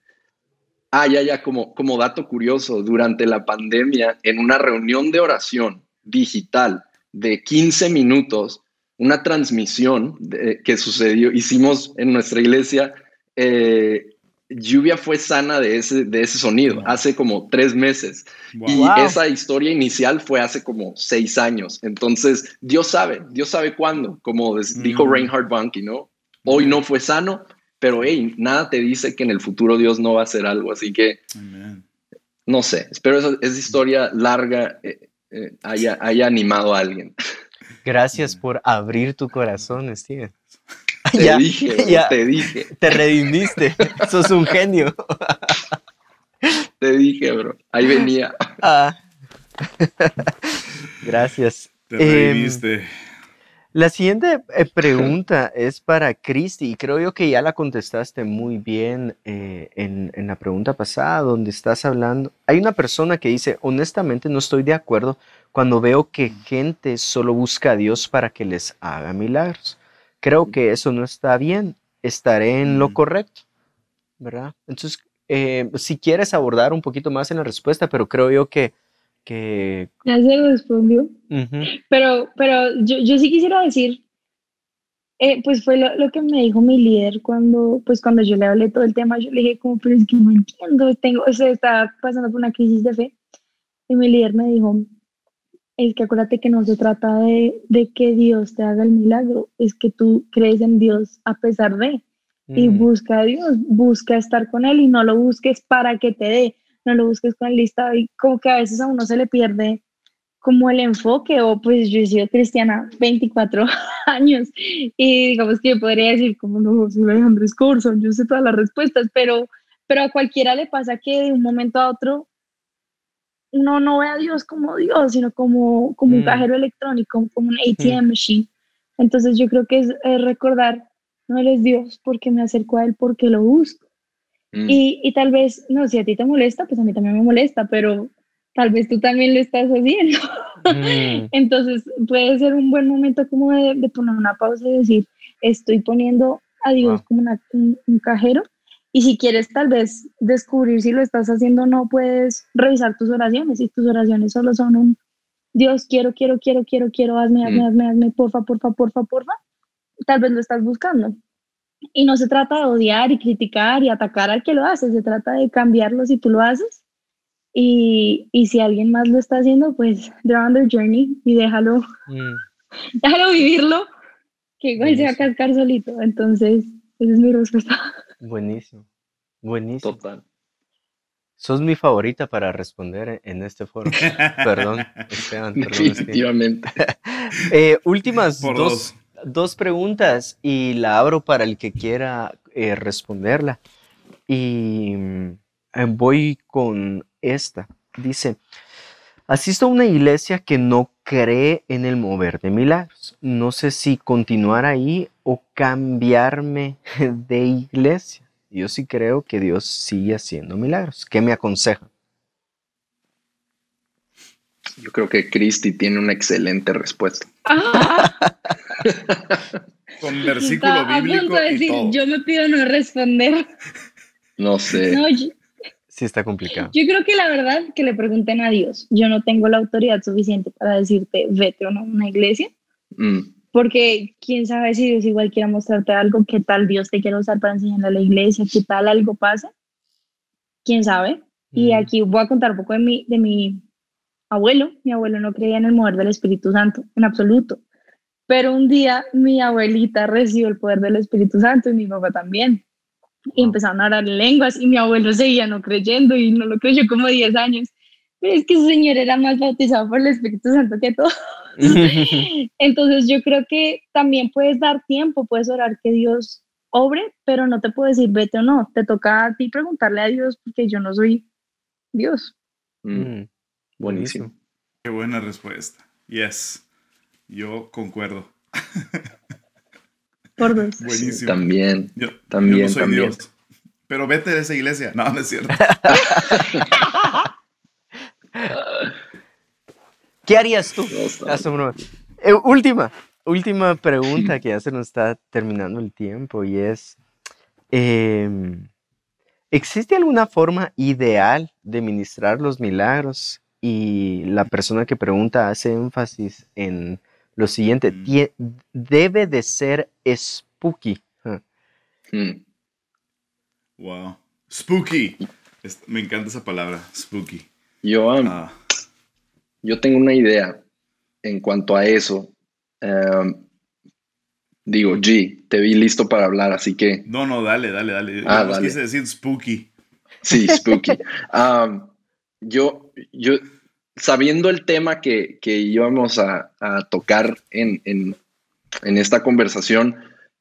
Ah, ya, ya, como, como dato curioso, durante la pandemia, en una reunión de oración digital de 15 minutos, una transmisión que sucedió, hicimos en nuestra iglesia, eh, Lluvia fue sana de ese, de ese sonido hace como tres meses. Y esa historia inicial fue hace como seis años. Entonces, Dios sabe, Dios sabe cuándo, como dijo mm. Reinhard Bunky, ¿no? Hoy no fue sano, pero hey, nada te dice que en el futuro Dios no va a hacer algo, así que no sé, espero esa, esa historia larga eh, eh, haya, haya animado a alguien. Gracias por abrir tu corazón, Steven. Te dije, te dije. Te redimiste, sos un genio. Te dije, bro, ahí venía. Ah. Gracias. Te redimiste. Em, la siguiente eh, pregunta es para Cristi y creo yo que ya la contestaste muy bien eh, en, la pregunta pasada donde estás hablando. Hay una persona que dice, honestamente no estoy de acuerdo cuando veo que gente solo busca a Dios para que les haga milagros. Creo que eso no está bien, estaré en lo correcto, ¿verdad? Entonces, eh, si quieres abordar un poquito más en la respuesta, pero creo yo que que... Ya se respondió. Pero, pero yo, yo, sí quisiera decir, eh, pues fue lo, lo, que me dijo mi líder cuando, pues cuando yo le hablé todo el tema, yo le dije como, pero es que no entiendo, tengo, o sea, estaba pasando por una crisis de fe. Y mi líder me dijo, es que acuérdate que no se trata de, de que Dios te haga el milagro, es que tú crees en Dios a pesar de. Y mm. busca a Dios, busca estar con Él y no lo busques para que te dé, no lo busques con el listado y como que a veces a uno se le pierde como el enfoque o pues yo he sido cristiana 24 años y digamos que yo podría decir como no, soy Alejandro Escorzo, yo sé todas las respuestas, pero, pero a cualquiera le pasa que de un momento a otro uno no ve a Dios como Dios, sino como, como un mm. cajero electrónico, como un ATM mm. machine. Entonces yo creo que es, es recordar, no Él es Dios porque me acerco a Él porque lo busco. Mm. Y, y, tal vez, no, si a ti te molesta, pues a mí también me molesta, pero tal vez tú también lo estás haciendo. Mm. Entonces puede ser un buen momento como de, de, poner una pausa y decir, estoy poniendo a Dios como un, un, cajero. Y si quieres tal vez descubrir si lo estás haciendo o no, puedes revisar tus oraciones. Y tus oraciones solo son un, Dios, quiero, quiero, quiero, quiero, quiero, hazme, hazme, mm. hazme, hazme, porfa, porfa, porfa, porfa. Tal vez lo estás buscando. Y no se trata de odiar y criticar y atacar al que lo hace, se trata de cambiarlo si tú lo haces. Y, y si alguien más lo está haciendo, pues draw the journey y déjalo, mm. déjalo vivirlo, que igual se va a cascar solito. Entonces, esa es mi respuesta. Buenísimo, buenísimo. Total. Sos mi favorita para responder en este foro. perdón, Esteban. Definitivamente. eh, últimas dos, dos preguntas y la abro para el que quiera eh, responderla. Y mm, voy con esta. Dice, asisto a una iglesia que no cree en el mover de milagros. No sé si continuar ahí o cambiarme de iglesia. Yo sí creo que Dios sigue haciendo milagros. ¿Qué me aconseja? Yo creo que Cristi tiene una excelente respuesta. Con versículo bíblico. decir, yo me pido no responder. No sé. Sí, está complicado. Yo creo que la verdad que le pregunten a Dios. Yo no tengo la autoridad suficiente para decirte vete o no a una iglesia. Mm. Porque quién sabe si Dios igual quiera mostrarte algo, qué tal Dios te quiere usar para enseñarle a la iglesia, qué tal algo pasa. Quién sabe. Y mm. aquí voy a contar un poco de mi, de mi abuelo. Mi abuelo no creía en el mover del Espíritu Santo, en absoluto. Pero un día mi abuelita recibió el poder del Espíritu Santo y mi papá también. Y empezaron a hablar lenguas y mi abuelo seguía no creyendo y no lo creyó como 10 años. Pero es que ese señor era más bautizado por el Espíritu Santo que todo. Entonces yo creo que también puedes dar tiempo, puedes orar que Dios obre, pero no te puedo decir vete o no. Te toca a ti preguntarle a Dios porque yo no soy Dios. Mm. Mm. Buenísimo. Qué buena respuesta. Yes. Yo concuerdo. Por dos. Buenísimo. también. Yo, también, soy Dios. Pero vete de esa iglesia. No, no es cierto. ¿Qué harías tú? Eh, última, última pregunta que ya se nos está terminando el tiempo y es, em, ¿existe alguna forma ideal de ministrar los milagros? Y la persona que pregunta hace énfasis en lo siguiente, mm. debe de ser spooky. Hmm. Wow. Spooky. Me encanta esa palabra, spooky. Yo, ah. yo tengo una idea en cuanto a eso. Em, digo, G, te vi listo para hablar, así que. No, no, dale, dale, dale. Ah, yo quise decir spooky. Sí, spooky. yo, yo, sabiendo el tema que, que íbamos a, tocar en, en, esta conversación,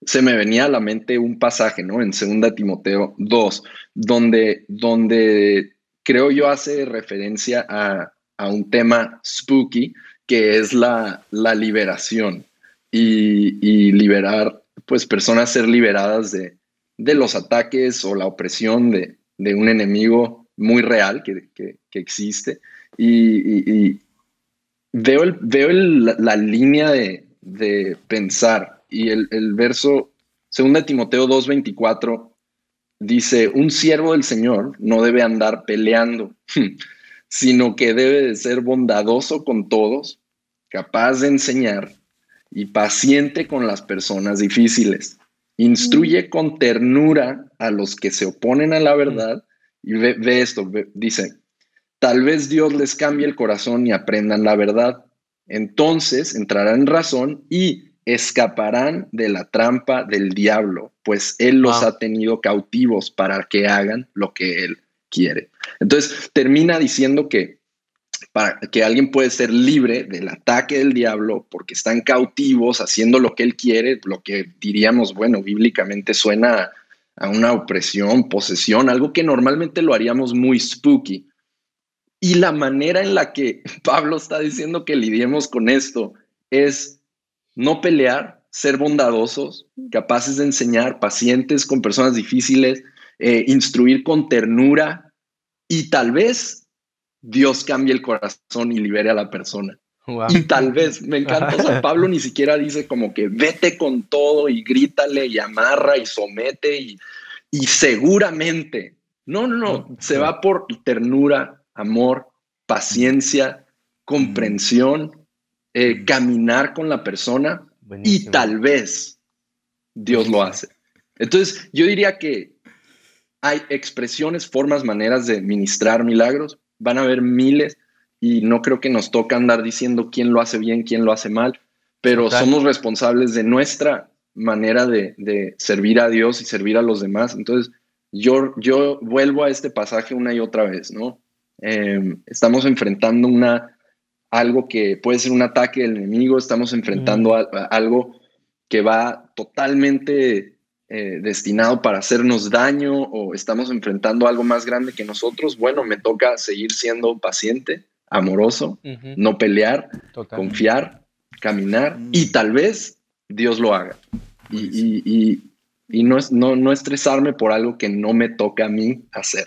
se me venía a la mente un pasaje, ¿no? En 2 Timoteo 2, donde, donde creo yo hace referencia a, a un tema spooky, que es la, la liberación y, liberar, pues personas ser liberadas de, de los ataques o la opresión de, de un enemigo muy real que, que existe y, veo, el, veo la, línea de, pensar y el, el verso 2 Timoteo 2.24 dice, un siervo del Señor no debe andar peleando, sino que debe de ser bondadoso con todos, capaz de enseñar y paciente con las personas difíciles. Instruye con ternura a los que se oponen a la verdad. Y ve, esto, dice, Tal vez Dios les cambie el corazón y aprendan la verdad. Entonces entrarán en razón y escaparán de la trampa del diablo, pues Él los ha tenido cautivos para que hagan lo que Él quiere. Entonces termina diciendo que para que alguien puede ser libre del ataque del diablo porque están cautivos haciendo lo que Él quiere, lo que diríamos, bueno, bíblicamente suena a una opresión, posesión, algo que normalmente lo haríamos muy spooky. Y la manera en la que Pablo está diciendo que lidiemos con esto es no pelear, ser bondadosos, capaces de enseñar, pacientes con personas difíciles, eh, instruir con ternura y tal vez Dios cambie el corazón y libere a la persona. Y tal vez, me encanta, o sea, Pablo ni siquiera dice como que vete con todo y grítale y amarra y somete y, y seguramente. No, no, no, se va por ternura, amor, paciencia, comprensión, eh, caminar con la persona y tal vez Dios lo hace. Entonces, yo diría que hay expresiones, formas, maneras de ministrar milagros. Van a haber miles y no creo que nos toca andar diciendo quién lo hace bien, quién lo hace mal, pero somos responsables de nuestra manera de, servir a Dios y servir a los demás. Entonces, yo, yo vuelvo a este pasaje una y otra vez, ¿no? Em, estamos enfrentando una, algo que puede ser un ataque del enemigo, estamos enfrentando algo que va totalmente eh, destinado para hacernos daño o estamos enfrentando algo más grande que nosotros, bueno, me toca seguir siendo paciente, amoroso, no pelear, confiar, caminar mm. y tal vez Dios lo haga. Y, y, no, no, no estresarme por algo que no me toca a mí hacer.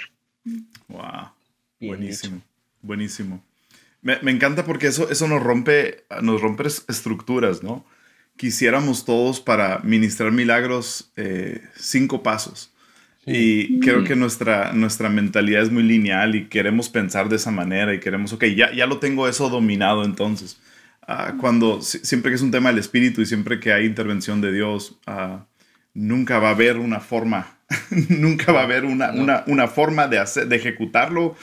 Wow buenísimo, buenísimo. Me, me, encanta porque eso, eso nos, rompe, nos rompe estructuras, ¿no? Quisiéramos todos para ministrar milagros eh, cinco pasos. Y creo que nuestra, nuestra mentalidad es muy lineal y queremos pensar de esa manera y queremos, ok, ya, ya lo tengo eso dominado entonces. Ah, cuando siempre que es un tema del espíritu y siempre que hay intervención de Dios, uh, nunca va a haber una forma nunca va a haber una, una, una, forma de, hacer, de ejecutarlo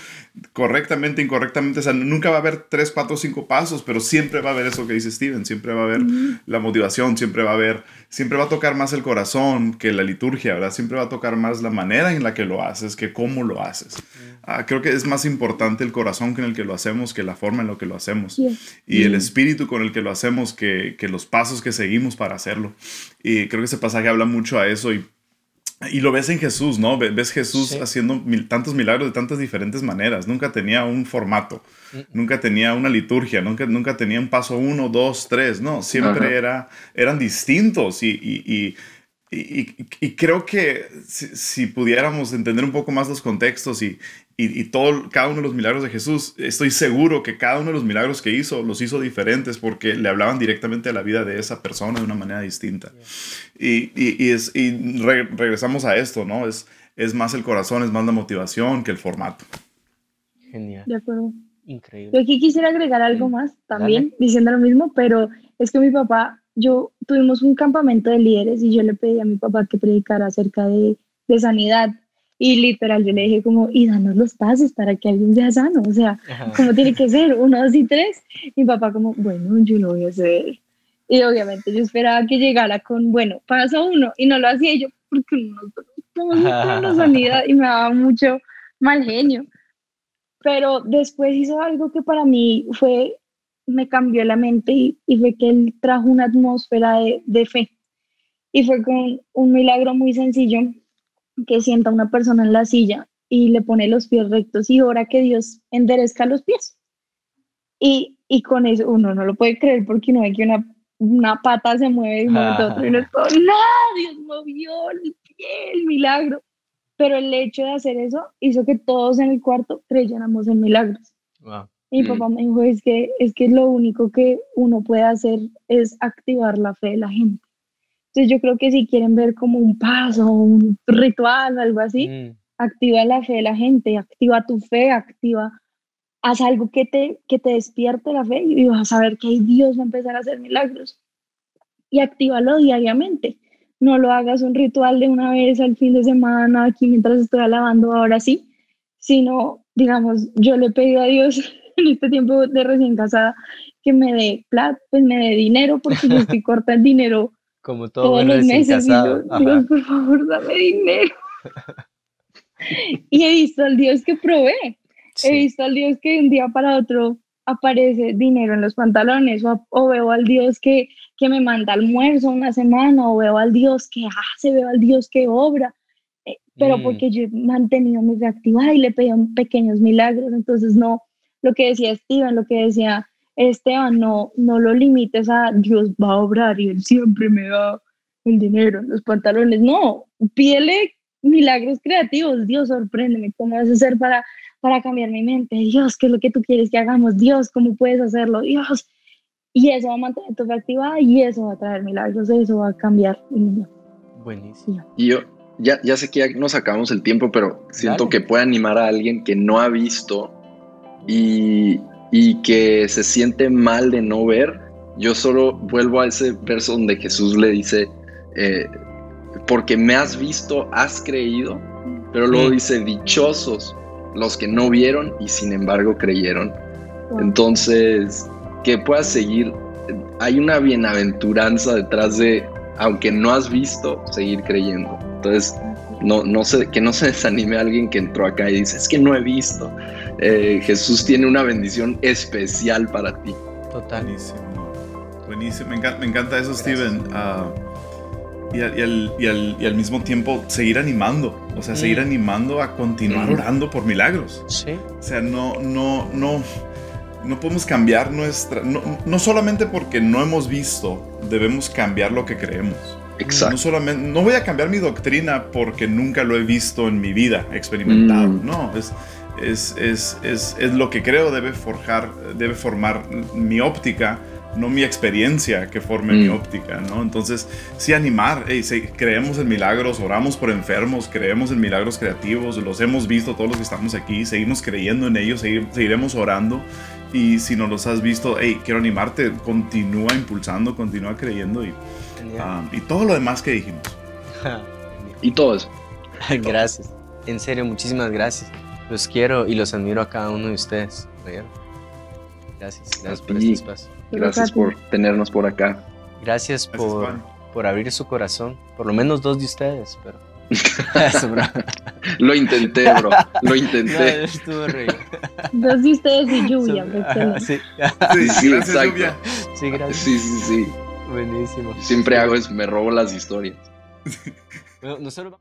correctamente, incorrectamente. O sea, nunca va a haber tres, cuatro, cinco pasos, pero siempre va a haber eso que dice Steven. Siempre va a haber la motivación, siempre va a haber, siempre va a tocar más el corazón que la liturgia, ¿verdad? Siempre va a tocar más la manera en la que lo haces que cómo lo haces. Ah, creo que es más importante el corazón con el que lo hacemos que la forma en la que lo hacemos. Y el espíritu con el que lo hacemos que, que los pasos que seguimos para hacerlo. Y creo que ese pasaje habla mucho a eso y y lo ves en Jesús, ¿no? Ves Jesús haciendo tantos milagros de tantas diferentes maneras. Nunca tenía un formato, nunca tenía una liturgia, nunca, nunca tenía un paso uno, dos, tres, no. Siempre era, eran distintos y, y, creo que si, pudiéramos entender un poco más los contextos y, y, todo, cada uno de los milagros de Jesús, estoy seguro que cada uno de los milagros que hizo los hizo diferentes porque le hablaban directamente a la vida de esa persona de una manera distinta. Y, es, regresamos a esto, ¿no? Es, es más el corazón, es más la motivación que el formato. Genial. De acuerdo. Increíble. Yo aquí quisiera agregar algo más también, diciendo lo mismo, pero es que mi papá yo tuvimos un campamento de líderes y yo le pedí a mi papá que predicara acerca de, de sanidad. Y literal, yo le dije como, y danos los pasos para que alguien sea sano. O sea, como tiene que ser? Uno, dos y tres. Y mi papá como, bueno, yo lo voy a hacer. Y obviamente yo esperaba que llegara con, bueno, paso uno. Y no lo hacía yo porque no no sanidad y me daba mucho mal genio. Pero después hizo algo que para mí fue me cambió la mente y, y fue que él trajo una atmósfera de, de, fe. Y fue con un milagro muy sencillo que sienta una persona en la silla y le pone los pies rectos y ora que Dios enderezca los pies. Y, y con eso uno no lo puede creer porque no ve que una, una pata se mueve y mueve otro y no es todo, no, Dios movió el pie, el milagro. Pero el hecho de hacer eso hizo que todos en el cuarto creyéramos en milagros. Wow. Mi mm. papá me dijo, es que, es que lo único que uno puede hacer es activar la fe de la gente. Entonces yo creo que si quieren ver como un paso, un ritual, algo así, mm. activa la fe de la gente, activa tu fe, activa, haz algo que te, que te despierte la fe y vas a ver que Dios va a empezar a hacer milagros. Y actívalo diariamente. No lo hagas un ritual de una vez al fin de semana, aquí mientras estoy alabando ahora sí, sino, digamos, yo le he pedido a Dios en este tiempo de recién casada que me dé plata, pues me dé dinero porque yo estoy corta el dinero como todos los meses. Dios, por favor, dame dinero. y he visto al Dios que provee. He visto al Dios que de un día para otro aparece dinero en los pantalones o, veo al Dios que, que me manda almuerzo una semana o veo al Dios que hace, veo al Dios que obra. Eh, pero mm. porque yo he mantenido mi reactividad y le pedí pequeños milagros, entonces no, lo que decía Steven, lo que decía Esteban, no, no lo limites a Dios va a obrar y Él siempre me da el dinero, los pantalones. No, pídele milagros creativos. Dios, sorpréndeme, ¿cómo vas a hacer para, para cambiar mi mente? Dios, ¿qué es lo que tú quieres que hagamos? Dios, ¿cómo puedes hacerlo? Dios. Y eso va a mantener tu activa y eso va a traer milagros, eso va a cambiar. Buenísimo. Y yo, ya, ya sé que ya nos acabamos el tiempo, pero siento que puede animar a alguien que no ha visto y, que se siente mal de no ver, yo solo vuelvo a ese verso donde Jesús le dice, eh, porque me has visto, has creído, pero luego dice, dichosos los que no vieron y sin embargo creyeron. Entonces, que puedas seguir, hay una bienaventuranza detrás de, aunque no has visto, seguir creyendo. Entonces, no, no sé, que no se desanime alguien que entró acá y dice, es que no he visto. Eh, Jesús tiene una bendición especial para ti. Total. Buenísimo. Me encanta, me encanta eso, Steven. Ah, y, al, mismo tiempo seguir animando, o sea, seguir mm. animando a continuar mm. orando por milagros. Sí. O sea, no, no, no, no podemos cambiar nuestra, no, no solamente porque no hemos visto, debemos cambiar lo que creemos. Exacto. No, solamente, no voy a cambiar mi doctrina porque nunca lo he visto en mi vida experimentado. Mm. No, es, es, es, es, es, lo que creo debe forjar, debe formar mi óptica, no mi experiencia que forme mi mm. óptica, ¿no? Entonces, sí animar, creemos en milagros, oramos por enfermos, creemos en milagros creativos, los hemos visto todos los que estamos aquí, seguimos creyendo en ellos, seguiremos orando. Y si no los has visto, hey, quiero animarte, continúa impulsando, continúa creyendo y Ah, y todo lo demás que dijimos. y todo eso. gracias. En serio, muchísimas gracias. Los quiero y los admiro a cada uno de ustedes. Gracias, gracias por este espacio. Gracias por tenernos por acá. Gracias, por, por abrir su corazón. Por lo menos dos de ustedes, pero. lo intenté, bro. Lo intenté. Dos de ustedes y lluvia. sí, sí, sí, gracias, lluvia. Sí, gracias. Sí, sí, sí. Buenísimo. Siempre hago es, me robo las historias. nosotros